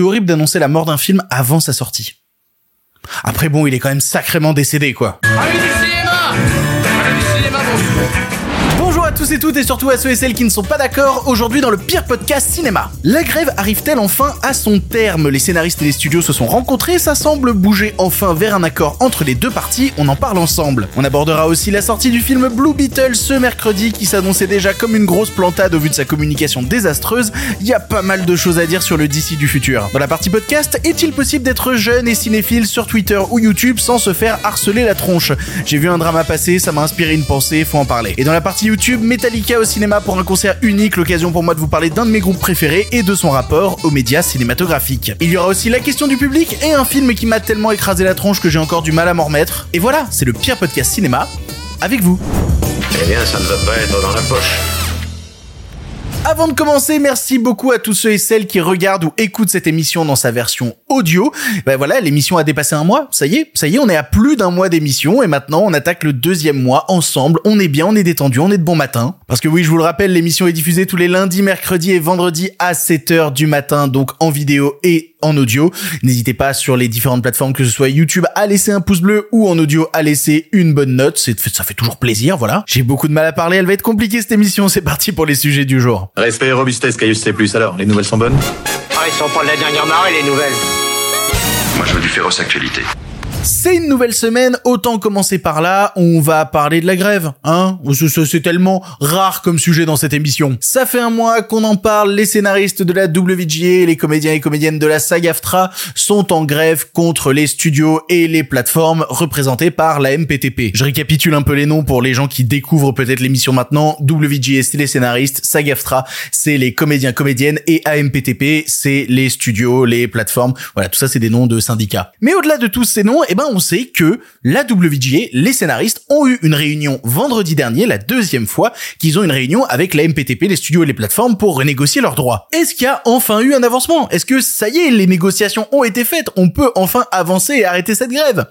Horrible d'annoncer la mort d'un film avant sa sortie. Après bon, il est quand même sacrément décédé, quoi. Tous et toutes et surtout à ceux et celles qui ne sont pas d'accord aujourd'hui dans le pire podcast cinéma. La grève arrive-t-elle enfin à son terme? Les scénaristes et les studios se sont rencontrés, ça semble bouger enfin vers un accord entre les deux parties, on en parle ensemble. On abordera aussi la sortie du film Blue Beetle ce mercredi qui s'annonçait déjà comme une grosse plantade au vu de sa communication désastreuse. Il y a pas mal de choses à dire sur le DC du futur. Dans la partie podcast, est-il possible d'être jeune et cinéphile sur Twitter ou YouTube sans se faire harceler la tronche? J'ai vu un drama passer, ça m'a inspiré une pensée, faut en parler. Et dans la partie YouTube, Metallica au cinéma pour un concert unique, l'occasion pour moi de vous parler d'un de mes groupes préférés et de son rapport aux médias cinématographiques. Il y aura aussi la question du public et un film qui m'a tellement écrasé la tronche que j'ai encore du mal à m'en remettre. Et voilà, c'est le pire podcast cinéma avec vous. Eh bien, ça ne va pas être dans la poche. Avant de commencer, merci beaucoup à tous ceux et celles qui regardent ou écoutent cette émission dans sa version audio. Ben voilà, l'émission a dépassé un mois. Ça y est, ça y est, on est à plus d'un mois d'émission et maintenant on attaque le deuxième mois ensemble. On est bien, on est détendu, on est de bon matin. Parce que oui, je vous le rappelle, l'émission est diffusée tous les lundis, mercredis et vendredis à 7h du matin, donc en vidéo et en audio. N'hésitez pas sur les différentes plateformes, que ce soit YouTube, à laisser un pouce bleu ou en audio à laisser une bonne note. C'est, ça fait toujours plaisir, voilà. J'ai beaucoup de mal à parler, elle va être compliquée cette émission. C'est parti pour les sujets du jour. Respect et robustesse, Caius C+. Alors, les nouvelles sont bonnes? Ah, ils sont pas de la dernière marée, les nouvelles. Moi, je veux du féroce actualité. C'est une nouvelle semaine, autant commencer par là, on va parler de la grève, hein C'est- tellement rare comme sujet dans cette émission. Ça fait un mois qu'on en parle, les scénaristes de la WGA, les comédiens et comédiennes de la SAG-AFTRA sont en grève contre les studios et les plateformes représentées par la MPTP. Je récapitule un peu les noms pour les gens qui découvrent peut-être l'émission maintenant. WGA, c'est les scénaristes, SAG-AFTRA, c'est les comédiens, comédiennes, et AMPTP, c'est les studios, les plateformes. Voilà, tout ça, c'est des noms de syndicats. Mais au-delà de tous ces noms, eh ben, on sait que la WGA, les scénaristes, ont eu une réunion vendredi dernier, la deuxième fois qu'ils ont une réunion avec la MPTP, les studios et les plateformes pour renégocier leurs droits. Est-ce qu'il y a enfin eu un avancement? Est-ce que ça y est, les négociations ont été faites? On peut enfin avancer et arrêter cette grève?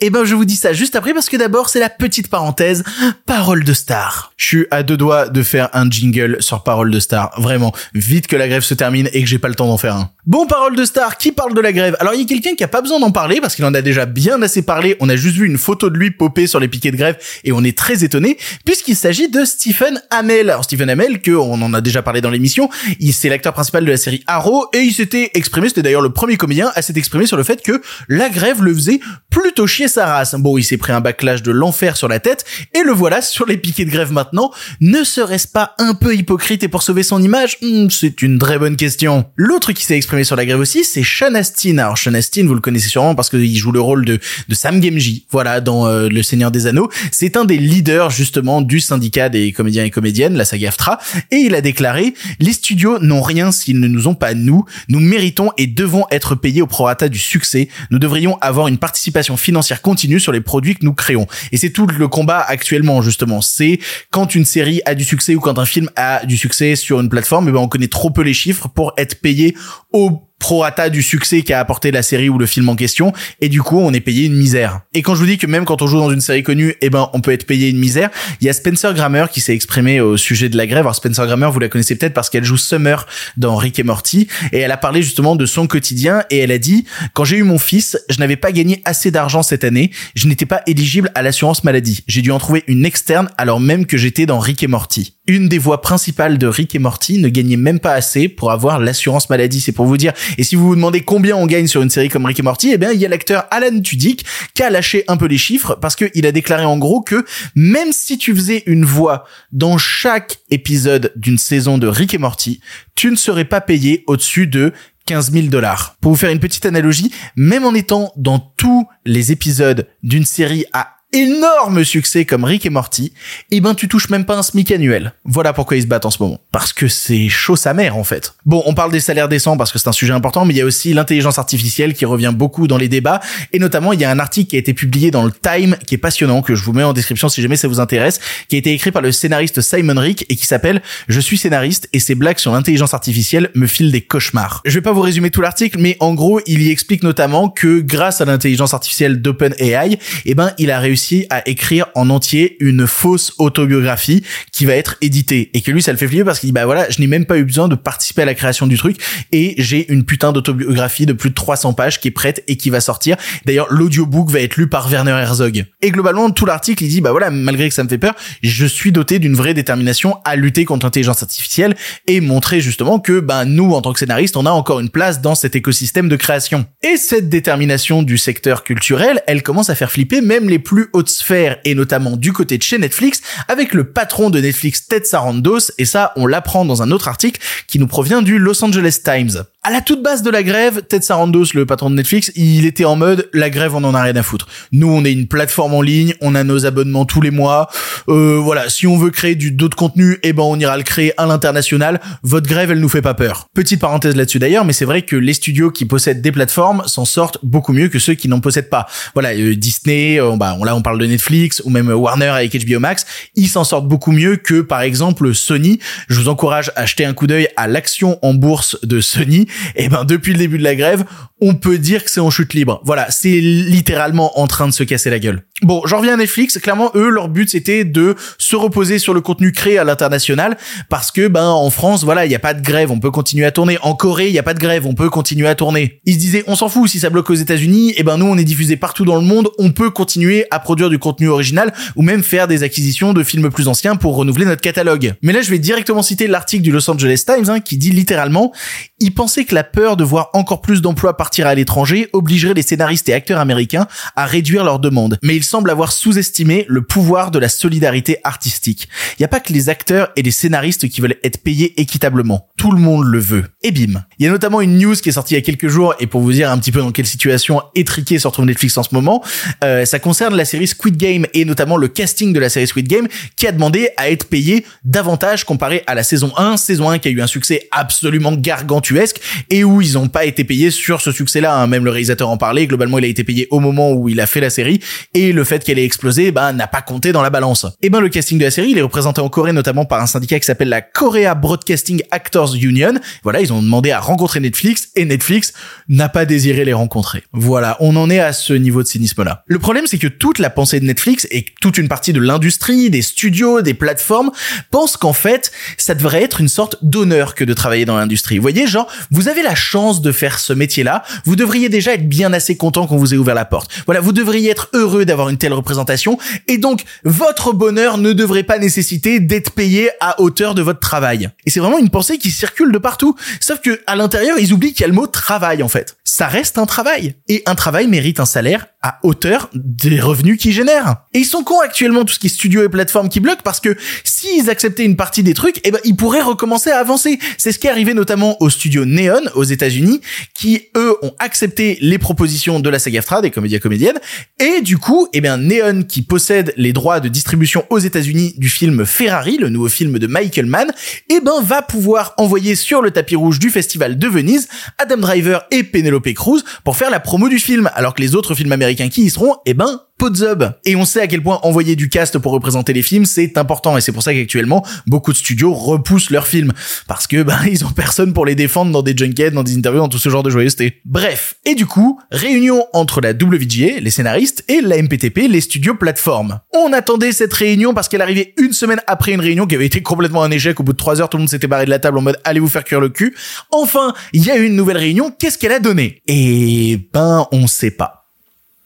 Eh ben, je vous dis ça juste après parce que d'abord, c'est la petite parenthèse, parole de star. Je suis à deux doigts de faire un jingle sur parole de star. Vraiment, vite que la grève se termine et que j'ai pas le temps d'en faire un. Bon, parole de star, qui parle de la grève? Alors, il y a quelqu'un qui a pas besoin d'en parler parce qu'il en a déjà bien assez parlé. On a juste vu une photo de lui popper sur les piquets de grève et on est très étonné puisqu'il s'agit de Stephen Amell. Alors, Stephen Amell, que on en a déjà parlé dans l'émission, il c'est l'acteur principal de la série Arrow et il s'était exprimé, c'était d'ailleurs le premier comédien à s'être exprimé sur le fait que la grève le faisait plutôt chier sa race. Bon, il s'est pris un backlash de l'enfer sur la tête et le voilà sur les piquets de grève maintenant. Ne serait-ce pas un peu hypocrite et pour sauver son image? Hmm, C'est une très bonne question. L'autre qui s'est exprimé sur la grève aussi, c'est Sean Astin. Alors Sean Astin, vous le connaissez sûrement parce qu'il joue le rôle de, de Sam Gamgee, voilà, dans euh, Le Seigneur des Anneaux. C'est un des leaders justement du syndicat des comédiens et comédiennes, la saga AFTRA, et il a déclaré les studios n'ont rien s'ils ne nous ont pas nous. Nous méritons et devons être payés au prorata du succès. Nous devrions avoir une participation financière continue sur les produits que nous créons. Et c'est tout le combat actuellement justement. C'est quand une série a du succès ou quand un film a du succès sur une plateforme, eh ben on connaît trop peu les chiffres pour être payé au prorata du succès qu'a apporté la série ou le film en question et du coup on est payé une misère. Et quand je vous dis que même quand on joue dans une série connue, eh ben on peut être payé une misère, il y a Spencer Grammer qui s'est exprimé au sujet de la grève. Alors Spencer Grammer, vous la connaissez peut-être parce qu'elle joue Summer dans Rick et Morty et elle a parlé justement de son quotidien et elle a dit quand j'ai eu mon fils, je n'avais pas gagné assez d'argent cette année, je n'étais pas éligible à l'assurance maladie. J'ai dû en trouver une externe alors même que j'étais dans Rick et Morty. Une des voix principales de Rick et Morty ne gagnait même pas assez pour avoir l'assurance maladie, c'est pour vous dire. Et si vous vous demandez combien on gagne sur une série comme Rick et Morty, eh bien, il y a l'acteur Alan Tudyk qui a lâché un peu les chiffres parce qu'il a déclaré en gros que même si tu faisais une voix dans chaque épisode d'une saison de Rick et Morty, tu ne serais pas payé au-dessus de 15 000 dollars. Pour vous faire une petite analogie, même en étant dans tous les épisodes d'une série à énorme succès comme Rick et Morty, eh ben tu touches même pas un SMIC annuel. Voilà pourquoi ils se battent en ce moment. Parce que c'est chaud sa mère en fait. Bon, on parle des salaires décents parce que c'est un sujet important, mais il y a aussi l'intelligence artificielle qui revient beaucoup dans les débats, et notamment il y a un article qui a été publié dans le Time qui est passionnant, que je vous mets en description si jamais ça vous intéresse, qui a été écrit par le scénariste Simon Rick et qui s'appelle Je suis scénariste et ces blagues sur l'intelligence artificielle me filent des cauchemars. Je vais pas vous résumer tout l'article, mais en gros il y explique notamment que grâce à l'intelligence artificielle d'OpenAI, eh ben il a réussi réussi à écrire en entier une fausse autobiographie qui va être éditée et que lui ça le fait flipper parce qu'il dit bah voilà je n'ai même pas eu besoin de participer à la création du truc et j'ai une putain d'autobiographie de plus de 300 pages qui est prête et qui va sortir. D'ailleurs l'audiobook va être lu par Werner Herzog. Et globalement tout l'article il dit bah voilà malgré que ça me fait peur je suis doté d'une vraie détermination à lutter contre l'intelligence artificielle et montrer justement que ben nous en tant que scénaristes on a encore une place dans cet écosystème de création. Et cette détermination du secteur culturel elle commence à faire flipper même les plus hautes sphères et notamment du côté de chez Netflix avec le patron de Netflix Ted Sarandos et ça on l'apprend dans un autre article qui nous provient du Los Angeles Times. À la toute base de la grève, Ted Sarandos, le patron de Netflix, il était en mode la grève on en a rien à foutre. Nous on est une plateforme en ligne, on a nos abonnements tous les mois. Euh, voilà, si on veut créer du d'autres contenus, eh ben on ira le créer à l'international. Votre grève elle nous fait pas peur. Petite parenthèse là-dessus d'ailleurs, mais c'est vrai que les studios qui possèdent des plateformes s'en sortent beaucoup mieux que ceux qui n'en possèdent pas. Voilà, euh, Disney, euh, bah là on parle de Netflix ou même Warner avec HBO Max, ils s'en sortent beaucoup mieux que par exemple Sony. Je vous encourage à jeter un coup d'œil à l'action en bourse de Sony et eh ben depuis le début de la grève, on peut dire que c'est en chute libre. Voilà, c'est littéralement en train de se casser la gueule. Bon, j'en reviens à Netflix. Clairement, eux, leur but c'était de se reposer sur le contenu créé à l'international parce que ben en France, voilà, il y a pas de grève, on peut continuer à tourner. En Corée, il y a pas de grève, on peut continuer à tourner. Ils se disaient, on s'en fout si ça bloque aux États-Unis. Et eh ben nous, on est diffusé partout dans le monde, on peut continuer à produire du contenu original ou même faire des acquisitions de films plus anciens pour renouveler notre catalogue. Mais là, je vais directement citer l'article du Los Angeles Times hein, qui dit littéralement, ils pensaient que la peur de voir encore plus d'emplois partir à l'étranger obligerait les scénaristes et acteurs américains à réduire leurs demandes. Mais ils semblent avoir sous-estimé le pouvoir de la solidarité artistique. Il n'y a pas que les acteurs et les scénaristes qui veulent être payés équitablement. Tout le monde le veut. Et bim. Il y a notamment une news qui est sortie il y a quelques jours et pour vous dire un petit peu dans quelle situation étriquée se retrouve Netflix en ce moment, euh, ça concerne la série Squid Game et notamment le casting de la série Squid Game qui a demandé à être payé davantage comparé à la saison 1, saison 1 qui a eu un succès absolument gargantuesque et où ils n'ont pas été payés sur ce succès-là. Hein. Même le réalisateur en parlait. Globalement, il a été payé au moment où il a fait la série et le fait qu'elle ait explosé, bah, n'a pas compté dans la balance. Et eh ben, le casting de la série, il est représenté en Corée notamment par un syndicat qui s'appelle la Korea Broadcasting Actors Union. Voilà, ils ont demandé à rencontrer Netflix et Netflix n'a pas désiré les rencontrer. Voilà, on en est à ce niveau de cynisme-là. Le problème, c'est que toute la pensée de Netflix et toute une partie de l'industrie, des studios, des plateformes pensent qu'en fait, ça devrait être une sorte d'honneur que de travailler dans l'industrie. Vous voyez, genre, vous avez la chance de faire ce métier-là, vous devriez déjà être bien assez content qu'on vous ait ouvert la porte. Voilà, vous devriez être heureux d'avoir une telle représentation et donc votre bonheur ne devrait pas nécessiter d'être payé à hauteur de votre travail. Et c'est vraiment une pensée qui circule de partout. Sauf que à l'intérieur, ils oublient qu'il y a le mot travail en fait. Ça reste un travail et un travail mérite un salaire hauteur des revenus qu'ils génèrent. Et ils sont cons actuellement tout ce qui est studio et plateforme qui bloquent parce que s'ils acceptaient une partie des trucs, eh ben ils pourraient recommencer à avancer. C'est ce qui est arrivé notamment au studio Neon aux États-Unis qui eux ont accepté les propositions de la SAG-AFTRA des comédiens comédiennes et du coup, eh bien Neon qui possède les droits de distribution aux États-Unis du film Ferrari, le nouveau film de Michael Mann, eh ben va pouvoir envoyer sur le tapis rouge du festival de Venise Adam Driver et Penelope Cruz pour faire la promo du film alors que les autres films américains qui y seront, eh ben, Podzub. Et on sait à quel point envoyer du cast pour représenter les films, c'est important. Et c'est pour ça qu'actuellement, beaucoup de studios repoussent leurs films. Parce que, ben, ils ont personne pour les défendre dans des junkets, dans des interviews, dans tout ce genre de joyeuseté. Bref. Et du coup, réunion entre la WGA, les scénaristes, et la MPTP, les studios plateformes. On attendait cette réunion parce qu'elle arrivait une semaine après une réunion qui avait été complètement un échec. Au bout de trois heures, tout le monde s'était barré de la table en mode allez vous faire cuire le cul? Enfin, il y a eu une nouvelle réunion. Qu'est-ce qu'elle a donné? Et ben, on sait pas.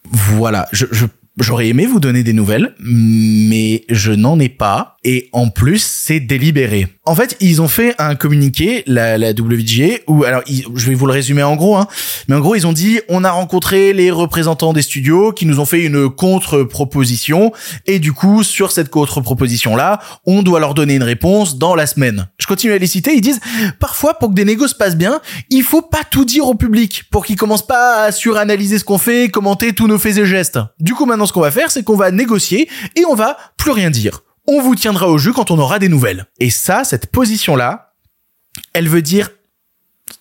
Voilà, je, j'aurais aimé vous donner des nouvelles, mais je n'en ai pas. Et en plus, c'est délibéré. En fait, ils ont fait un communiqué, la, la WGA, où, alors, je vais vous le résumer en gros, hein, mais en gros, ils ont dit, on a rencontré les représentants des studios qui nous ont fait une contre-proposition, et du coup, sur cette contre-proposition-là, on doit leur donner une réponse dans la semaine. Je continue à les citer, ils disent, parfois, pour que des négos se passent bien, il faut pas tout dire au public, pour qu'ils commencent pas à suranalyser ce qu'on fait, commenter tous nos faits et gestes. Du coup, maintenant, ce qu'on va faire, c'est qu'on va négocier, et on va plus rien dire on vous tiendra au jeu quand on aura des nouvelles. Et ça, cette position-là, elle veut dire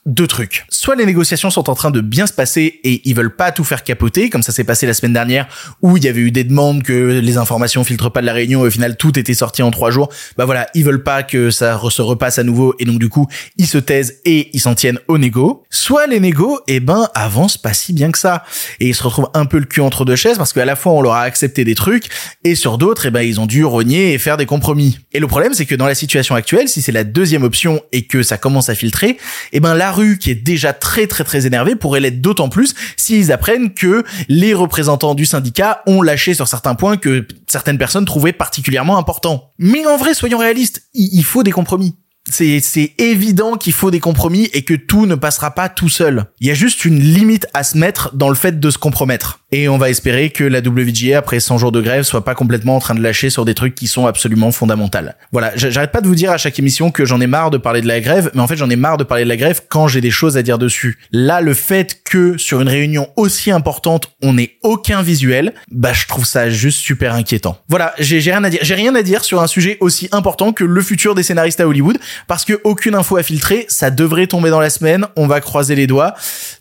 deux trucs. Soit les négociations sont en train de bien se passer et ils veulent pas tout faire capoter, comme ça s'est passé la semaine dernière où il y avait eu des demandes que les informations filtrent pas de la réunion et au final tout était sorti en trois jours. Bah voilà, ils veulent pas que ça se repasse à nouveau et donc du coup ils se taisent et ils s'en tiennent aux négos. Soit les négos, eh ben avancent pas si bien que ça et ils se retrouvent un peu le cul entre deux chaises parce qu'à la fois on leur a accepté des trucs et sur d'autres, eh ben ils ont dû rogner et faire des compromis. Et le problème c'est que dans la situation actuelle, si c'est la deuxième option et que ça commence à filtrer, eh ben la qui est déjà très très très énervée pourrait l'être d'autant plus s'ils apprennent que les représentants du syndicat ont lâché sur certains points que certaines personnes trouvaient particulièrement importants. Mais en vrai, soyons réalistes, il faut des compromis. C'est, évident qu'il faut des compromis et que tout ne passera pas tout seul. Il y a juste une limite à se mettre dans le fait de se compromettre. Et on va espérer que la WGA, après 100 jours de grève, soit pas complètement en train de lâcher sur des trucs qui sont absolument fondamentaux. Voilà, j'arrête pas de vous dire à chaque émission que j'en ai marre de parler de la grève, mais en fait j'en ai marre de parler de la grève quand j'ai des choses à dire dessus. Là, le fait que sur une réunion aussi importante, on n'ait aucun visuel, bah je trouve ça juste super inquiétant. Voilà, j'ai rien à dire. J'ai rien à dire sur un sujet aussi important que le futur des scénaristes à Hollywood parce que aucune info à filtrer, ça devrait tomber dans la semaine, on va croiser les doigts,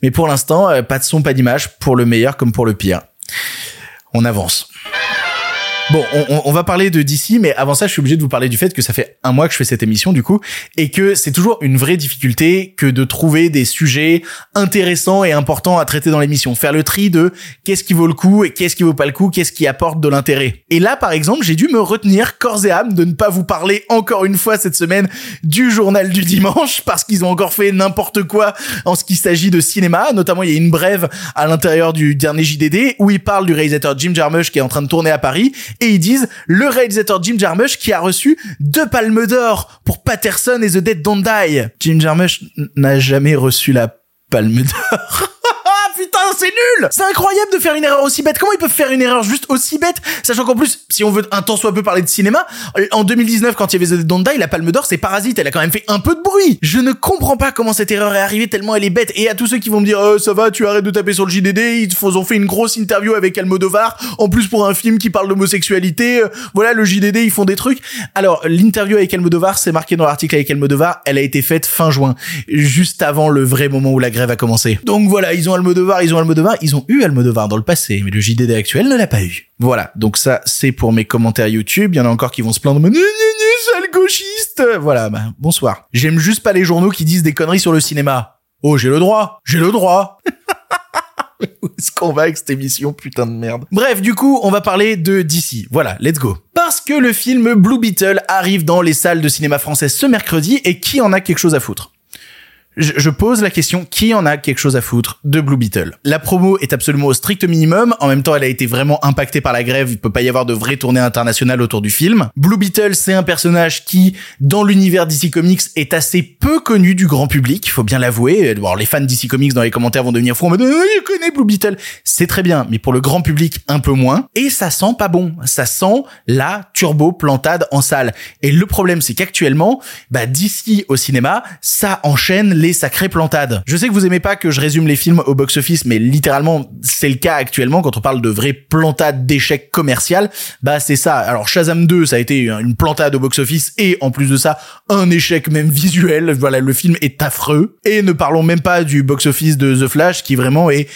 mais pour l'instant, euh, pas de son, pas d'image, pour le meilleur comme pour le pire. On avance. Bon, on, va parler de DC, mais avant ça, je suis obligé de vous parler du fait que ça fait un mois que je fais cette émission, du coup, et que c'est toujours une vraie difficulté que de trouver des sujets intéressants et importants à traiter dans l'émission. Faire le tri de qu'est-ce qui vaut le coup et qu'est-ce qui vaut pas le coup, qu'est-ce qui apporte de l'intérêt. Et là, par exemple, j'ai dû me retenir corps et âme de ne pas vous parler encore une fois cette semaine du journal du dimanche, parce qu'ils ont encore fait n'importe quoi en ce qui s'agit de cinéma. Notamment, il y a une brève à l'intérieur du dernier JDD où il parle du réalisateur Jim Jarmusch qui est en train de tourner à Paris et ils disent le réalisateur Jim Jarmusch qui a reçu deux palmes d'or pour Patterson et The Dead Don't Die. Jim Jarmusch n'a jamais reçu la palme d'or. Putain, c'est nul C'est incroyable de faire une erreur aussi bête. Comment ils peuvent faire une erreur juste aussi bête? Sachant qu'en plus, si on veut un temps soit peu parler de cinéma, en 2019, quand il y avait The Don't Die, la Palme d'Or, c'est Parasite. Elle a quand même fait un peu de bruit. Je ne comprends pas comment cette erreur est arrivée tellement elle est bête. Et à tous ceux qui vont me dire, oh, ça va, tu arrêtes de taper sur le JDD, ils ont fait une grosse interview avec Almodovar, en plus pour un film qui parle d'homosexualité. Euh, voilà, le JDD, ils font des trucs. Alors, l'interview avec Almodovar, c'est marqué dans l'article avec Almodovar, elle a été faite fin juin, juste avant le vrai moment où la grève a commencé. Donc voilà, ils ont Almodovar ils ont Almodovar, ils ont eu Almodovar dans le passé, mais le JDD actuel ne l'a pas eu. Voilà, donc ça c'est pour mes commentaires YouTube, il y en a encore qui vont se plaindre, mais sale gauchiste Voilà, bah, bonsoir. J'aime juste pas les journaux qui disent des conneries sur le cinéma. Oh, j'ai le droit, j'ai le droit Où est-ce qu'on va avec cette émission, putain de merde? Bref, du coup, on va parler de DC. Voilà, let's go. Parce que le film Blue Beetle arrive dans les salles de cinéma françaises ce mercredi et qui en a quelque chose à foutre? Je, pose la question, qui en a quelque chose à foutre de Blue Beetle? La promo est absolument au strict minimum, en même temps elle a été vraiment impactée par la grève, il peut pas y avoir de vraie tournée internationale autour du film. Blue Beetle, c'est un personnage qui, dans l'univers DC Comics, est assez peu connu du grand public, il faut bien l'avouer. Les fans DC Comics dans les commentaires vont devenir fous en mode oh, il connaît Blue Beetle ». C'est très bien, mais pour le grand public, un peu moins. Et ça sent pas bon, ça sent la turbo plantade en salle. Et le problème, c'est qu'actuellement, bah, DC au cinéma, ça enchaîne les sacrées plantades. Je sais que vous aimez pas que je résume les films au box-office, mais littéralement, c'est le cas actuellement quand on parle de vraies plantades d'échecs commercial. Bah, c'est ça. Alors, Shazam 2, ça a été une plantade au box-office et en plus de ça, un échec même visuel. Voilà, le film est affreux. Et ne parlons même pas du box-office de The Flash qui vraiment est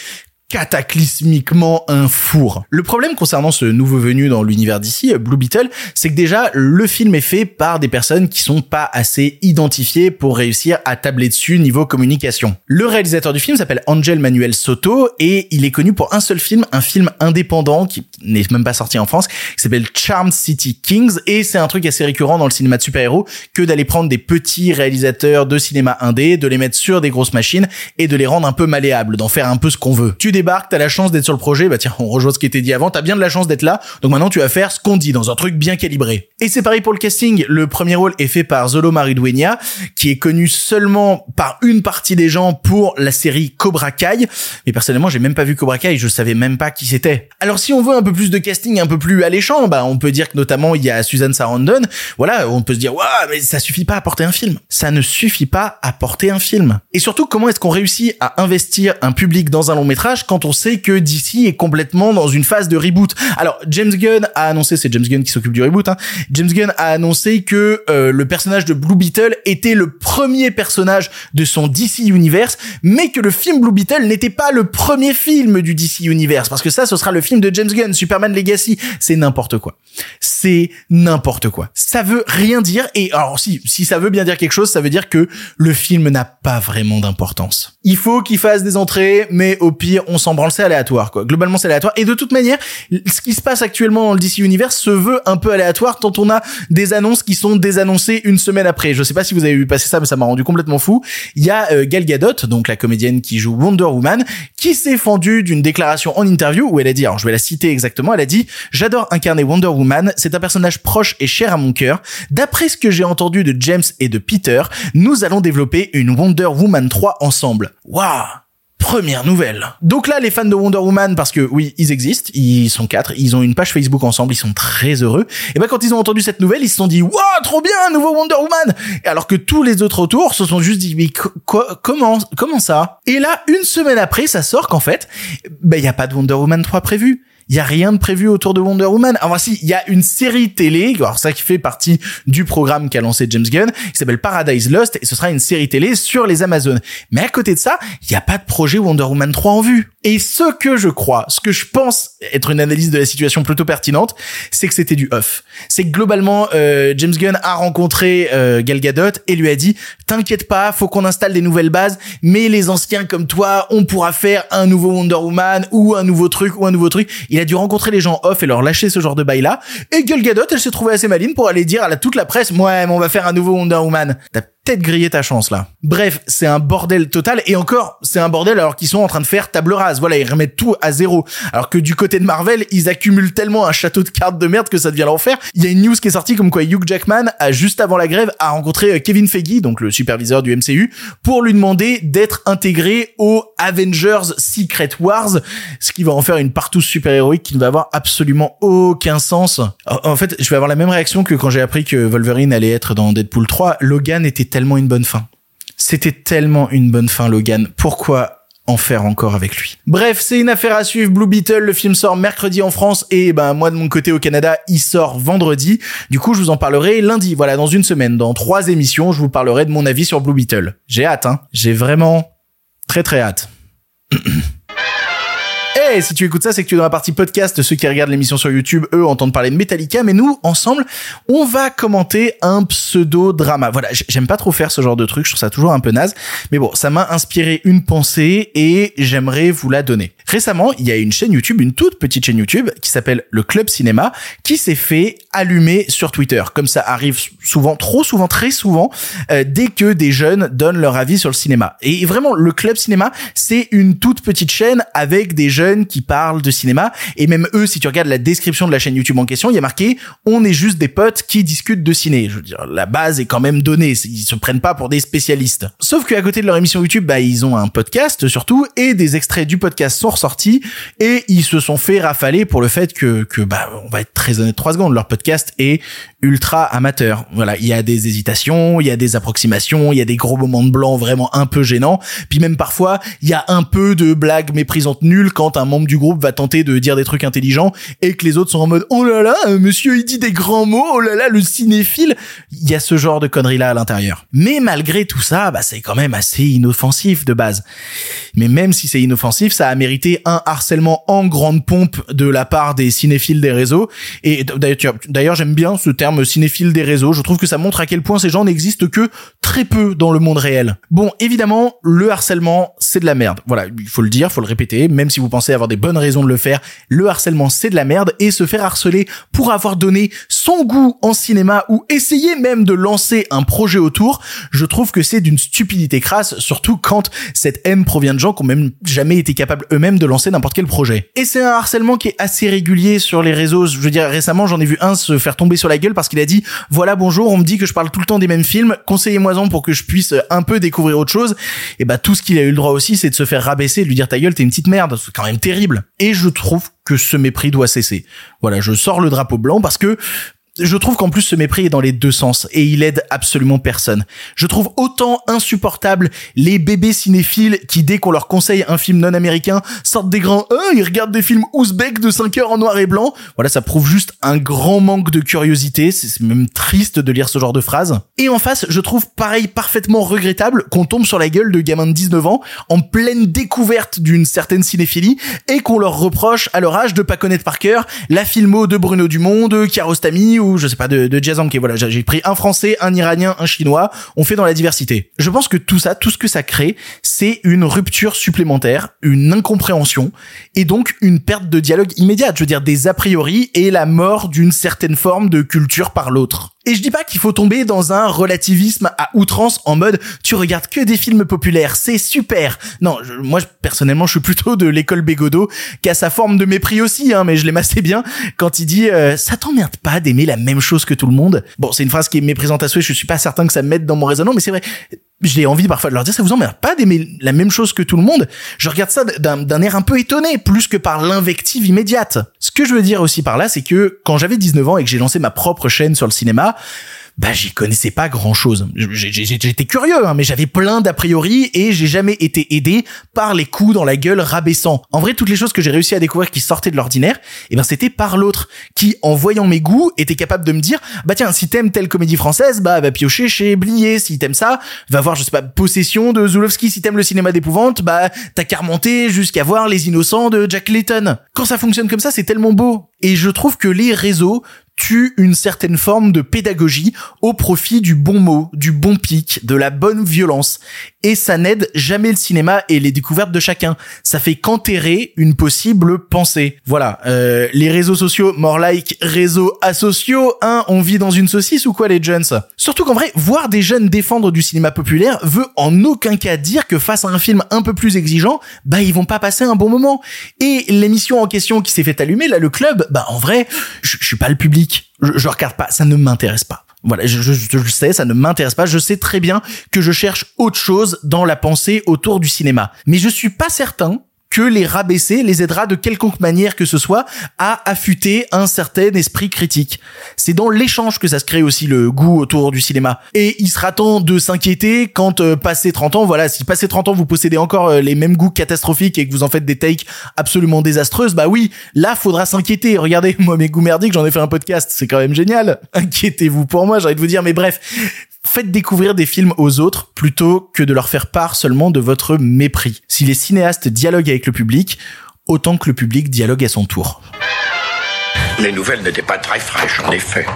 cataclysmiquement un four. Le problème concernant ce nouveau venu dans l'univers d'ici, Blue Beetle, c'est que déjà le film est fait par des personnes qui sont pas assez identifiées pour réussir à tabler dessus niveau communication. Le réalisateur du film s'appelle Angel Manuel Soto et il est connu pour un seul film, un film indépendant qui n'est même pas sorti en France, qui s'appelle Charmed City Kings et c'est un truc assez récurrent dans le cinéma de super-héros que d'aller prendre des petits réalisateurs de cinéma indé, de les mettre sur des grosses machines et de les rendre un peu malléables, d'en faire un peu ce qu'on veut. Débarques, t'as la chance d'être sur le projet, bah tiens, on rejoint ce qui était dit avant, t'as bien de la chance d'être là, donc maintenant tu vas faire ce qu'on dit dans un truc bien calibré. Et c'est pareil pour le casting, le premier rôle est fait par Zolo Maridueña, qui est connu seulement par une partie des gens pour la série Cobra Kai, mais personnellement j'ai même pas vu Cobra Kai, je savais même pas qui c'était. Alors si on veut un peu plus de casting, un peu plus alléchant, bah on peut dire que notamment il y a Susan Sarandon, voilà, on peut se dire, ouais, mais ça suffit pas à porter un film. Ça ne suffit pas à porter un film. Et surtout, comment est-ce qu'on réussit à investir un public dans un long métrage on sait que DC est complètement dans une phase de reboot. Alors James Gunn a annoncé, c'est James Gunn qui s'occupe du reboot, hein, James Gunn a annoncé que euh, le personnage de Blue Beetle était le premier personnage de son DC Universe, mais que le film Blue Beetle n'était pas le premier film du DC Universe, parce que ça, ce sera le film de James Gunn, Superman Legacy. C'est n'importe quoi. C'est n'importe quoi. Ça veut rien dire, et alors si, si ça veut bien dire quelque chose, ça veut dire que le film n'a pas vraiment d'importance. Il faut qu'il fasse des entrées, mais au pire, s'en branle, c'est aléatoire, quoi. Globalement, c'est aléatoire. Et de toute manière, ce qui se passe actuellement dans le DC Universe se veut un peu aléatoire tant on a des annonces qui sont désannoncées une semaine après. Je sais pas si vous avez vu passer ça, mais ça m'a rendu complètement fou. Il y a euh, Gal Gadot, donc la comédienne qui joue Wonder Woman, qui s'est fendue d'une déclaration en interview où elle a dit, alors je vais la citer exactement, elle a dit, j'adore incarner Wonder Woman, c'est un personnage proche et cher à mon cœur. D'après ce que j'ai entendu de James et de Peter, nous allons développer une Wonder Woman 3 ensemble. Waouh Première nouvelle. Donc là, les fans de Wonder Woman, parce que oui, ils existent, ils sont quatre, ils ont une page Facebook ensemble, ils sont très heureux. Et ben quand ils ont entendu cette nouvelle, ils se sont dit, waouh, trop bien, nouveau Wonder Woman. Alors que tous les autres autour se sont juste dit, mais quoi, comment, comment ça? Et là, une semaine après, ça sort qu'en fait, ben il y a pas de Wonder Woman 3 prévu il y a rien de prévu autour de Wonder Woman. Alors si, il y a une série télé, alors ça qui fait partie du programme qu'a lancé James Gunn, qui s'appelle Paradise Lost, et ce sera une série télé sur les Amazones. Mais à côté de ça, il n'y a pas de projet Wonder Woman 3 en vue. Et ce que je crois, ce que je pense être une analyse de la situation plutôt pertinente, c'est que c'était du off. C'est que globalement, euh, James Gunn a rencontré euh, Gal Gadot et lui a dit "T'inquiète pas, faut qu'on installe des nouvelles bases, mais les anciens comme toi, on pourra faire un nouveau Wonder Woman ou un nouveau truc ou un nouveau truc." A dû rencontrer les gens off et leur lâcher ce genre de bail là. Et Gal Gadot, elle s'est trouvée assez maline pour aller dire à toute la presse "Ouais, mais on va faire un nouveau Wonder Woman." Peut-être griller ta chance là. Bref, c'est un bordel total et encore, c'est un bordel alors qu'ils sont en train de faire table rase. Voilà, ils remettent tout à zéro. Alors que du côté de Marvel, ils accumulent tellement un château de cartes de merde que ça devient l'enfer. Il y a une news qui est sortie comme quoi Hugh Jackman a juste avant la grève a rencontré euh, Kevin Feige, donc le superviseur du MCU, pour lui demander d'être intégré au Avengers Secret Wars, ce qui va en faire une partout super héroïque qui ne va avoir absolument aucun sens. En fait, je vais avoir la même réaction que quand j'ai appris que Wolverine allait être dans Deadpool 3. Logan était tellement une bonne fin. C'était tellement une bonne fin, Logan. Pourquoi en faire encore avec lui? Bref, c'est une affaire à suivre. Blue Beetle, le film sort mercredi en France et ben moi de mon côté au Canada, il sort vendredi. Du coup, je vous en parlerai lundi. Voilà, dans une semaine, dans trois émissions, je vous parlerai de mon avis sur Blue Beetle. J'ai hâte, hein. J'ai vraiment très très hâte. Et si tu écoutes ça, c'est que tu es dans la partie podcast. Ceux qui regardent l'émission sur YouTube, eux, entendent parler de Metallica. Mais nous, ensemble, on va commenter un pseudo-drama. Voilà, j'aime pas trop faire ce genre de truc. Je trouve ça toujours un peu naze. Mais bon, ça m'a inspiré une pensée et j'aimerais vous la donner. Récemment, il y a une chaîne YouTube, une toute petite chaîne YouTube qui s'appelle le Club Cinéma, qui s'est fait allumer sur Twitter. Comme ça arrive souvent, trop souvent, très souvent, euh, dès que des jeunes donnent leur avis sur le cinéma. Et vraiment, le Club Cinéma, c'est une toute petite chaîne avec des jeunes qui parlent de cinéma et même eux si tu regardes la description de la chaîne YouTube en question il y a marqué on est juste des potes qui discutent de ciné je veux dire la base est quand même donnée ils se prennent pas pour des spécialistes sauf qu'à côté de leur émission YouTube bah ils ont un podcast surtout et des extraits du podcast sont ressortis et ils se sont fait rafaler pour le fait que que bah on va être très honnête trois secondes leur podcast est ultra amateur. Voilà il y a des hésitations il y a des approximations il y a des gros moments de blanc vraiment un peu gênants. Puis même parfois il y a un peu de blagues méprisantes nulles quand un membre du groupe va tenter de dire des trucs intelligents et que les autres sont en mode oh là là euh, monsieur il dit des grands mots oh là là le cinéphile. Il y a ce genre de conneries là à l'intérieur. Mais malgré tout ça bah c'est quand même assez inoffensif de base. Mais même si c'est inoffensif ça a mérité un harcèlement en grande pompe de la part des cinéphiles des réseaux. Et d'ailleurs j'aime bien ce terme cinéphile des réseaux. Je trouve que ça montre à quel point ces gens n'existent que très peu dans le monde réel. Bon évidemment le harcèlement c'est de la merde. Voilà il faut le dire faut le répéter. Même si vous pensez avoir des bonnes raisons de le faire. Le harcèlement, c'est de la merde. Et se faire harceler pour avoir donné son goût en cinéma ou essayer même de lancer un projet autour, je trouve que c'est d'une stupidité crasse, surtout quand cette haine provient de gens qui ont même jamais été capables eux-mêmes de lancer n'importe quel projet. Et c'est un harcèlement qui est assez régulier sur les réseaux. Je veux dire, récemment, j'en ai vu un se faire tomber sur la gueule parce qu'il a dit, voilà, bonjour, on me dit que je parle tout le temps des mêmes films, conseillez-moi-en pour que je puisse un peu découvrir autre chose. Et bah, tout ce qu'il a eu le droit aussi, c'est de se faire rabaisser, de lui dire ta gueule, t'es une petite merde. C'est quand même terrible. Et je trouve que ce mépris doit cesser. Voilà, je sors le drapeau blanc parce que je trouve qu'en plus ce mépris est dans les deux sens et il aide absolument personne. Je trouve autant insupportable les bébés cinéphiles qui dès qu'on leur conseille un film non américain sortent des grands euh, ils regardent des films ouzbeks de 5 heures en noir et blanc. Voilà, ça prouve juste un grand manque de curiosité, c'est même triste de lire ce genre de phrases. Et en face, je trouve pareil parfaitement regrettable qu'on tombe sur la gueule de gamins de 19 ans en pleine découverte d'une certaine cinéphilie et qu'on leur reproche à leur âge de pas connaître par cœur la filmo de Bruno Dumont, de Kiarostami ou je sais pas de, de Jazz Voilà, j'ai pris un français, un iranien, un chinois. On fait dans la diversité. Je pense que tout ça, tout ce que ça crée, c'est une rupture supplémentaire, une incompréhension et donc une perte de dialogue immédiate. Je veux dire des a priori et la mort d'une certaine forme de culture par l'autre. Et je dis pas qu'il faut tomber dans un relativisme à outrance en mode tu regardes que des films populaires, c'est super. Non, moi personnellement je suis plutôt de l'école Bégodeau qui a sa forme de mépris aussi, hein, mais je l'aime assez bien quand il dit euh, ça t'emmerde pas d'aimer la même chose que tout le monde? Bon, c'est une phrase qui est méprisante à souhait, je suis pas certain que ça me mette dans mon raisonnement, mais c'est vrai j'ai envie parfois de leur dire ça vous emmerde pas d'aimer la même chose que tout le monde. Je regarde ça d'un air un peu étonné, plus que par l'invective immédiate. Ce que je veux dire aussi par là, c'est que quand j'avais 19 ans et que j'ai lancé ma propre chaîne sur le cinéma, bah j'y connaissais pas grand chose. J'étais curieux, hein, mais j'avais plein d'a priori et j'ai jamais été aidé par les coups dans la gueule rabaissant. En vrai, toutes les choses que j'ai réussi à découvrir qui sortaient de l'ordinaire, eh ben c'était par l'autre qui, en voyant mes goûts, était capable de me dire bah tiens si t'aimes telle comédie française, bah va piocher chez Blier. Si t'aimes ça, va voir je sais pas Possession de Zulowski. Si t'aimes le cinéma d'épouvante, bah t'as qu'à jusqu'à voir Les Innocents de Jack Layton. Quand ça fonctionne comme ça, c'est tellement beau. Et je trouve que les réseaux tue une certaine forme de pédagogie au profit du bon mot, du bon pic, de la bonne violence. Et ça n'aide jamais le cinéma et les découvertes de chacun. Ça fait qu'enterrer une possible pensée. Voilà, euh, les réseaux sociaux, more like réseaux asociaux, hein, on vit dans une saucisse ou quoi les jeunes Surtout qu'en vrai, voir des jeunes défendre du cinéma populaire veut en aucun cas dire que face à un film un peu plus exigeant, bah ils vont pas passer un bon moment. Et l'émission en question qui s'est fait allumer, là, le club, bah en vrai, je suis pas le public je, je regarde pas, ça ne m'intéresse pas. Voilà, je, je, je, sais, ça ne m'intéresse pas. Je sais très bien que je cherche autre chose dans la pensée autour du cinéma. Mais je suis pas certain que les rabaisser les aidera de quelconque manière que ce soit à affûter un certain esprit critique. C'est dans l'échange que ça se crée aussi le goût autour du cinéma. Et il sera temps de s'inquiéter quand euh, passé 30 ans, voilà, si passé 30 ans vous possédez encore euh, les mêmes goûts catastrophiques et que vous en faites des takes absolument désastreuses, bah oui, là faudra s'inquiéter. Regardez, moi mes goûts merdiques, j'en ai fait un podcast, c'est quand même génial. Inquiétez-vous pour moi, j'ai envie de vous dire, mais bref, Faites découvrir des films aux autres plutôt que de leur faire part seulement de votre mépris. Si les cinéastes dialoguent avec le public, autant que le public dialogue à son tour. Les nouvelles n'étaient pas très fraîches, en effet.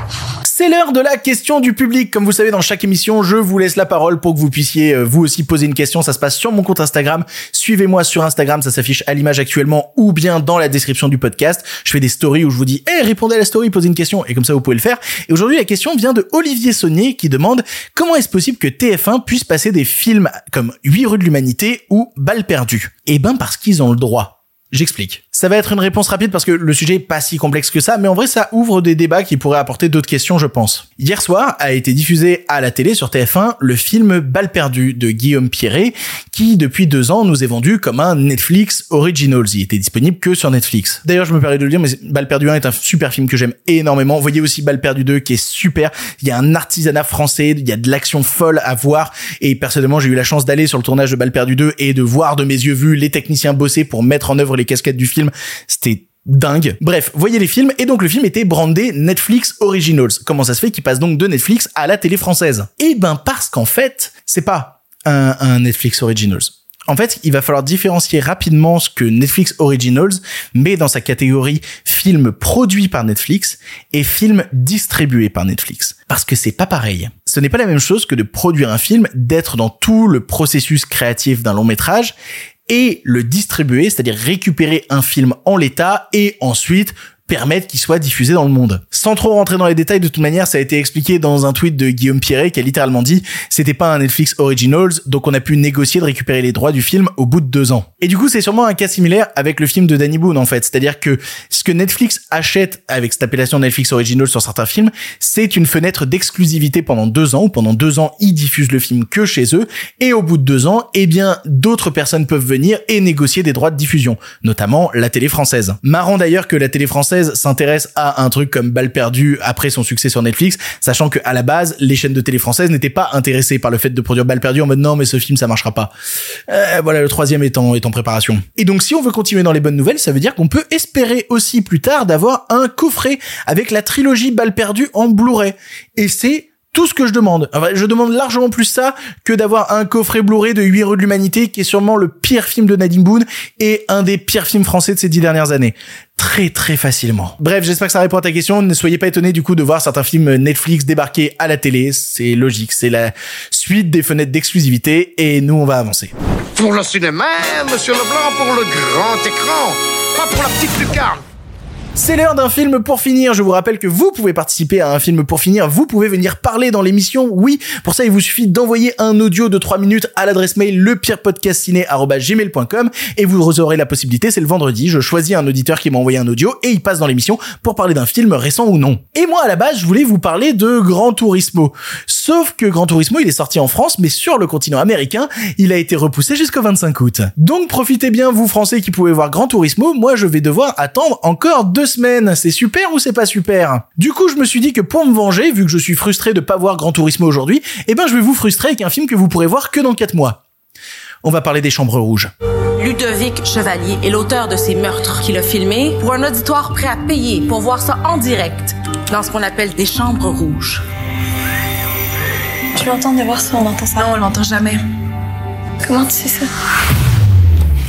C'est l'heure de la question du public. Comme vous savez, dans chaque émission, je vous laisse la parole pour que vous puissiez euh, vous aussi poser une question. Ça se passe sur mon compte Instagram. Suivez-moi sur Instagram, ça s'affiche à l'image actuellement ou bien dans la description du podcast. Je fais des stories où je vous dis, eh, répondez à la story, posez une question et comme ça vous pouvez le faire. Et aujourd'hui, la question vient de Olivier Saunier qui demande comment est-ce possible que TF1 puisse passer des films comme 8 rues de l'humanité ou Balle perdue? Eh ben, parce qu'ils ont le droit. J'explique. Ça va être une réponse rapide parce que le sujet est pas si complexe que ça, mais en vrai ça ouvre des débats qui pourraient apporter d'autres questions, je pense. Hier soir a été diffusé à la télé sur TF1 le film Balle perdue de Guillaume Pierret, qui depuis deux ans nous est vendu comme un Netflix Originals. Il était disponible que sur Netflix. D'ailleurs, je me permets de le dire, mais Balle perdue 1 est un super film que j'aime énormément. Vous voyez aussi Balle perdue 2 qui est super. Il y a un artisanat français, il y a de l'action folle à voir, et personnellement j'ai eu la chance d'aller sur le tournage de Balle perdue 2 et de voir de mes yeux vus les techniciens bosser pour mettre en œuvre les casquettes du film, c'était dingue. Bref, voyez les films, et donc le film était brandé Netflix Originals. Comment ça se fait qu'il passe donc de Netflix à la télé française? Eh ben parce qu'en fait, c'est pas un, un Netflix Originals. En fait, il va falloir différencier rapidement ce que Netflix Originals met dans sa catégorie film produit par Netflix et film distribué par Netflix. Parce que c'est pas pareil. Ce n'est pas la même chose que de produire un film, d'être dans tout le processus créatif d'un long métrage et le distribuer, c'est-à-dire récupérer un film en l'état et ensuite permettre qu'il soit diffusé dans le monde. Sans trop rentrer dans les détails, de toute manière, ça a été expliqué dans un tweet de Guillaume Pierret qui a littéralement dit c'était pas un Netflix Originals, donc on a pu négocier de récupérer les droits du film au bout de deux ans. Et du coup, c'est sûrement un cas similaire avec le film de Danny Boone en fait, c'est-à-dire que ce que Netflix achète avec cette appellation Netflix Originals sur certains films, c'est une fenêtre d'exclusivité pendant deux ans, ou pendant deux ans, ils diffusent le film que chez eux, et au bout de deux ans, eh bien, d'autres personnes peuvent venir et négocier des droits de diffusion, notamment la télé française. Marrant d'ailleurs que la télé française française s'intéresse à un truc comme Balle perdue après son succès sur Netflix, sachant que à la base, les chaînes de télé françaises n'étaient pas intéressées par le fait de produire Balle perdue en mode non mais ce film ça marchera pas. Euh, voilà, le troisième est en, est en préparation. Et donc si on veut continuer dans les bonnes nouvelles, ça veut dire qu'on peut espérer aussi plus tard d'avoir un coffret avec la trilogie Balle perdue en Blu-ray. Et c'est tout ce que je demande. Enfin, je demande largement plus ça que d'avoir un coffret Blu-ray de 8 rues de l'humanité qui est sûrement le pire film de Nadine Boone et un des pires films français de ces dix dernières années. Très très facilement. Bref, j'espère que ça répond à ta question. Ne soyez pas étonnés du coup de voir certains films Netflix débarquer à la télé. C'est logique. C'est la suite des fenêtres d'exclusivité et nous on va avancer. Pour le cinéma, monsieur Leblanc, pour le grand écran, pas pour la petite lucarne. C'est l'heure d'un film pour finir. Je vous rappelle que vous pouvez participer à un film pour finir. Vous pouvez venir parler dans l'émission. Oui, pour ça, il vous suffit d'envoyer un audio de 3 minutes à l'adresse mail lepirepodcastciné.gmail.com et vous aurez la possibilité, c'est le vendredi, je choisis un auditeur qui m'a envoyé un audio et il passe dans l'émission pour parler d'un film récent ou non. Et moi, à la base, je voulais vous parler de Gran Turismo. Sauf que Gran Turismo, il est sorti en France, mais sur le continent américain, il a été repoussé jusqu'au 25 août. Donc profitez bien, vous Français qui pouvez voir Gran Turismo, moi je vais devoir attendre encore deux semaines. C'est super ou c'est pas super? Du coup, je me suis dit que pour me venger, vu que je suis frustré de pas voir Gran Turismo aujourd'hui, eh ben je vais vous frustrer avec un film que vous pourrez voir que dans 4 mois. On va parler des Chambres Rouges. Ludovic Chevalier est l'auteur de ces meurtres qu'il a filmés pour un auditoire prêt à payer pour voir ça en direct dans ce qu'on appelle des chambres rouges. Tu l'entends de voir ça, on entend ça? Non, on l'entend jamais. Comment tu sais ça?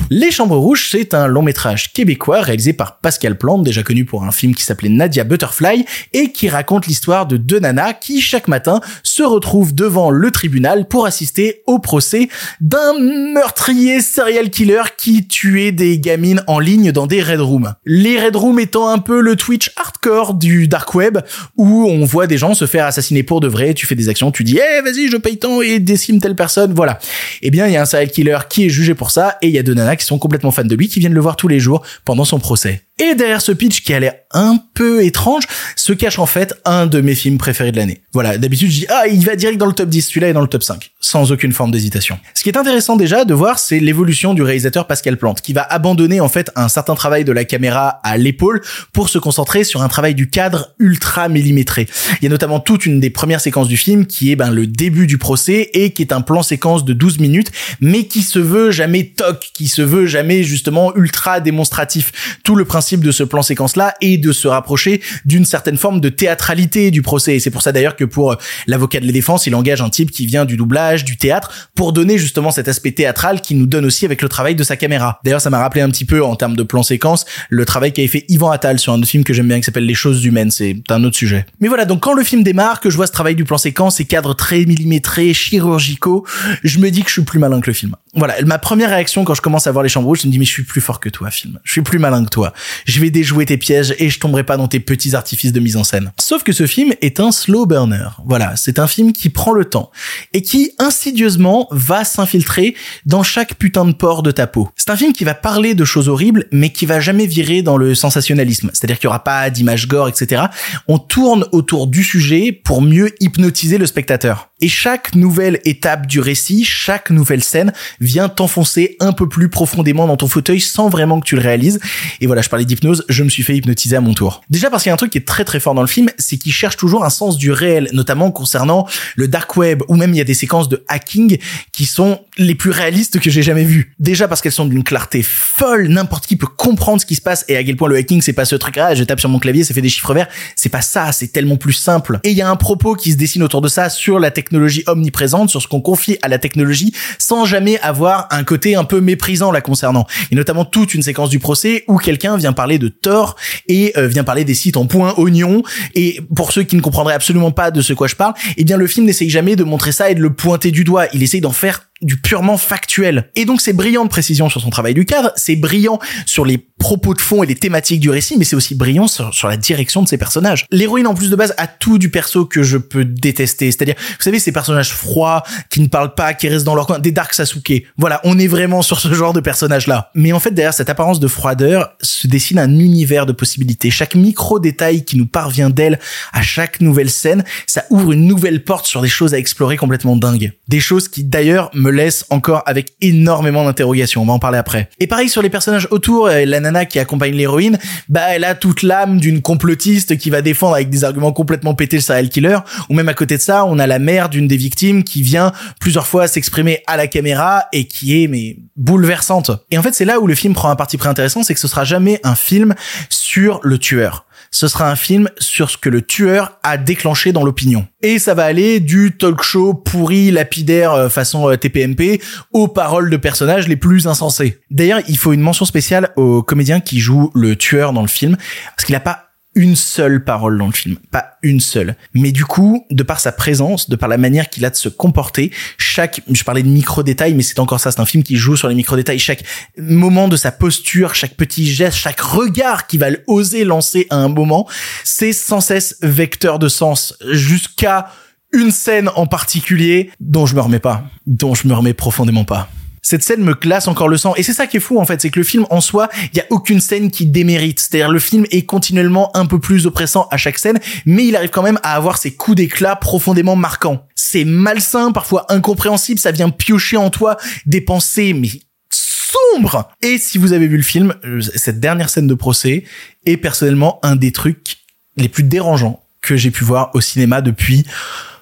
Les Chambres Rouges, c'est un long métrage québécois réalisé par Pascal Plante, déjà connu pour un film qui s'appelait Nadia Butterfly, et qui raconte l'histoire de deux nanas qui, chaque matin, se retrouvent devant le tribunal pour assister au procès d'un meurtrier serial killer qui tuait des gamines en ligne dans des red rooms. Les red rooms étant un peu le Twitch hardcore du dark web, où on voit des gens se faire assassiner pour de vrai, tu fais des actions, tu dis, eh, vas-y, je paye tant et décime telle personne, voilà. Eh bien, il y a un serial killer qui est jugé pour ça, et il y a deux nanas qui sont complètement fans de lui, qui viennent le voir tous les jours pendant son procès. Et derrière ce pitch qui a l'air un peu étrange, se cache en fait un de mes films préférés de l'année. Voilà, d'habitude je dis ah il va direct dans le top 10, celui-là est dans le top 5, sans aucune forme d'hésitation. Ce qui est intéressant déjà de voir, c'est l'évolution du réalisateur Pascal Plante, qui va abandonner en fait un certain travail de la caméra à l'épaule pour se concentrer sur un travail du cadre ultra millimétré. Il y a notamment toute une des premières séquences du film qui est ben le début du procès et qui est un plan séquence de 12 minutes, mais qui se veut jamais toc, qui se veut jamais justement ultra démonstratif. Tout le principe de ce plan séquence là est de se rapprocher d'une certaine forme de théâtralité du procès. Et c'est pour ça d'ailleurs que pour euh, l'avocat de la défense il engage un type qui vient du doublage du théâtre pour donner justement cet aspect théâtral qui nous donne aussi avec le travail de sa caméra. D'ailleurs ça m'a rappelé un petit peu en termes de plan séquence le travail qu'avait fait Yvan Attal sur un autre film que j'aime bien qui s'appelle Les choses humaines. C'est un autre sujet. Mais voilà donc quand le film démarre que je vois ce travail du plan séquence ces cadres très millimétrés chirurgicaux je me dis que je suis plus malin que le film voilà ma première réaction quand je commence à voir les chambres rouges je me dis mais je suis plus fort que toi film je suis plus malin que toi je vais déjouer tes pièges et je tomberai pas dans tes petits artifices de mise en scène. Sauf que ce film est un slow burner. Voilà, c'est un film qui prend le temps et qui insidieusement va s'infiltrer dans chaque putain de pore de ta peau. C'est un film qui va parler de choses horribles mais qui va jamais virer dans le sensationnalisme. C'est-à-dire qu'il y aura pas d'images gore, etc. On tourne autour du sujet pour mieux hypnotiser le spectateur. Et chaque nouvelle étape du récit, chaque nouvelle scène vient t'enfoncer un peu plus profondément dans ton fauteuil sans vraiment que tu le réalises. Et voilà, je parlais d'hypnose, je me suis fait hypnotiser à mon tour. Déjà parce qu'il y a un truc qui est très très fort dans le film, c'est qu'il cherche toujours un sens du réel, notamment concernant le dark web, ou même il y a des séquences de hacking qui sont les plus réalistes que j'ai jamais vues. Déjà parce qu'elles sont d'une clarté folle, n'importe qui peut comprendre ce qui se passe et à quel point le hacking c'est pas ce truc là, je tape sur mon clavier, ça fait des chiffres verts, c'est pas ça, c'est tellement plus simple. Et il y a un propos qui se dessine autour de ça sur la technologie omniprésente, sur ce qu'on confie à la technologie sans jamais avoir un côté un peu méprisant la concernant. Et notamment toute une séquence du procès où quelqu'un vient parler de tort et euh, vient parler des sites en point oignon et pour ceux qui ne comprendraient absolument pas de ce quoi je parle, eh bien le film n'essaye jamais de montrer ça et de le pointer du doigt, il essaye d'en faire du purement factuel. Et donc c'est brillant de précision sur son travail du cadre, c'est brillant sur les propos de fond et les thématiques du récit, mais c'est aussi brillant sur, la direction de ses personnages. L'héroïne en plus de base a tout du perso que je peux détester, c'est-à-dire, vous savez, ces personnages froids, qui ne parlent pas, qui restent dans leur coin, des Dark Sasuke. Voilà, on est vraiment sur ce genre de personnage-là. Mais en fait, derrière cette apparence de froideur se dessine un univers de possibilités. Chaque micro-détail qui nous parvient d'elle à chaque nouvelle scène, ça ouvre une nouvelle porte sur des choses à explorer complètement dingues. Des choses qui d'ailleurs me laisse encore avec énormément d'interrogations. On va en parler après. Et pareil sur les personnages autour, euh, la nana qui accompagne l'héroïne, bah elle a toute l'âme d'une complotiste qui va défendre avec des arguments complètement pétés le serial killer. Ou même à côté de ça, on a la mère d'une des victimes qui vient plusieurs fois s'exprimer à la caméra et qui est mais bouleversante. Et en fait, c'est là où le film prend un parti très intéressant, c'est que ce sera jamais un film sur le tueur ce sera un film sur ce que le tueur a déclenché dans l'opinion. Et ça va aller du talk show pourri, lapidaire euh, façon euh, TPMP aux paroles de personnages les plus insensés. D'ailleurs, il faut une mention spéciale au comédien qui joue le tueur dans le film, parce qu'il a pas une seule parole dans le film, pas une seule. Mais du coup, de par sa présence, de par la manière qu'il a de se comporter, chaque, je parlais de micro détails, mais c'est encore ça, c'est un film qui joue sur les micro détails, chaque moment de sa posture, chaque petit geste, chaque regard qu'il va oser lancer à un moment, c'est sans cesse vecteur de sens. Jusqu'à une scène en particulier dont je me remets pas, dont je me remets profondément pas cette scène me classe encore le sang. Et c'est ça qui est fou, en fait, c'est que le film, en soi, il y a aucune scène qui démérite. C'est-à-dire, le film est continuellement un peu plus oppressant à chaque scène, mais il arrive quand même à avoir ses coups d'éclat profondément marquants. C'est malsain, parfois incompréhensible, ça vient piocher en toi des pensées, mais sombres. Et si vous avez vu le film, euh, cette dernière scène de procès est personnellement un des trucs les plus dérangeants que j'ai pu voir au cinéma depuis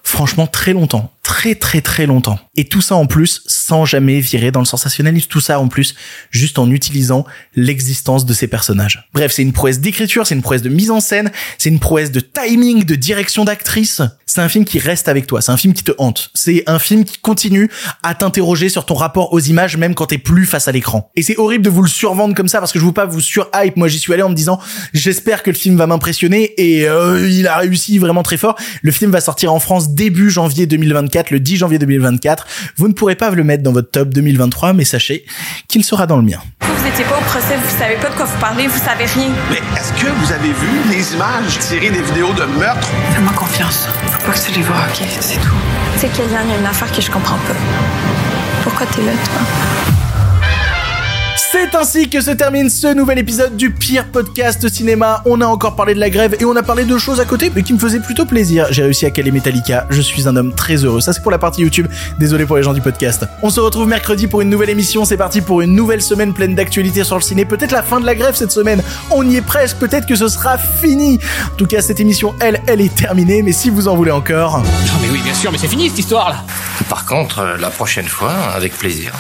franchement très longtemps très très très longtemps. Et tout ça en plus sans jamais virer dans le sensationnalisme, tout ça en plus juste en utilisant l'existence de ces personnages. Bref, c'est une prouesse d'écriture, c'est une prouesse de mise en scène, c'est une prouesse de timing, de direction d'actrice. C'est un film qui reste avec toi, c'est un film qui te hante. C'est un film qui continue à t'interroger sur ton rapport aux images même quand t'es plus face à l'écran. Et c'est horrible de vous le survendre comme ça parce que je veux pas vous sur-hype. Moi j'y suis allé en me disant j'espère que le film va m'impressionner et euh, il a réussi vraiment très fort. Le film va sortir en France début janvier 2024 le 10 janvier 2024. Vous ne pourrez pas le mettre dans votre top 2023, mais sachez qu'il sera dans le mien. Vous n'étiez pas au procès, vous savez pas de quoi vous parlez, vous savez rien. Mais est-ce que vous avez vu les images tirées des vidéos de meurtre? Fais-moi confiance. Faut pas que tu les vois, ok? C'est tout. Tu sais, il y a une affaire que je comprends pas. Pourquoi t'es là, toi? C'est ainsi que se termine ce nouvel épisode du pire podcast cinéma. On a encore parlé de la grève et on a parlé de choses à côté, mais qui me faisaient plutôt plaisir. J'ai réussi à caler Metallica. Je suis un homme très heureux. Ça, c'est pour la partie YouTube. Désolé pour les gens du podcast. On se retrouve mercredi pour une nouvelle émission. C'est parti pour une nouvelle semaine pleine d'actualités sur le ciné. Peut-être la fin de la grève cette semaine. On y est presque. Peut-être que ce sera fini. En tout cas, cette émission, elle, elle est terminée. Mais si vous en voulez encore. Non mais oui, bien sûr, mais c'est fini cette histoire là. Par contre, euh, la prochaine fois, avec plaisir.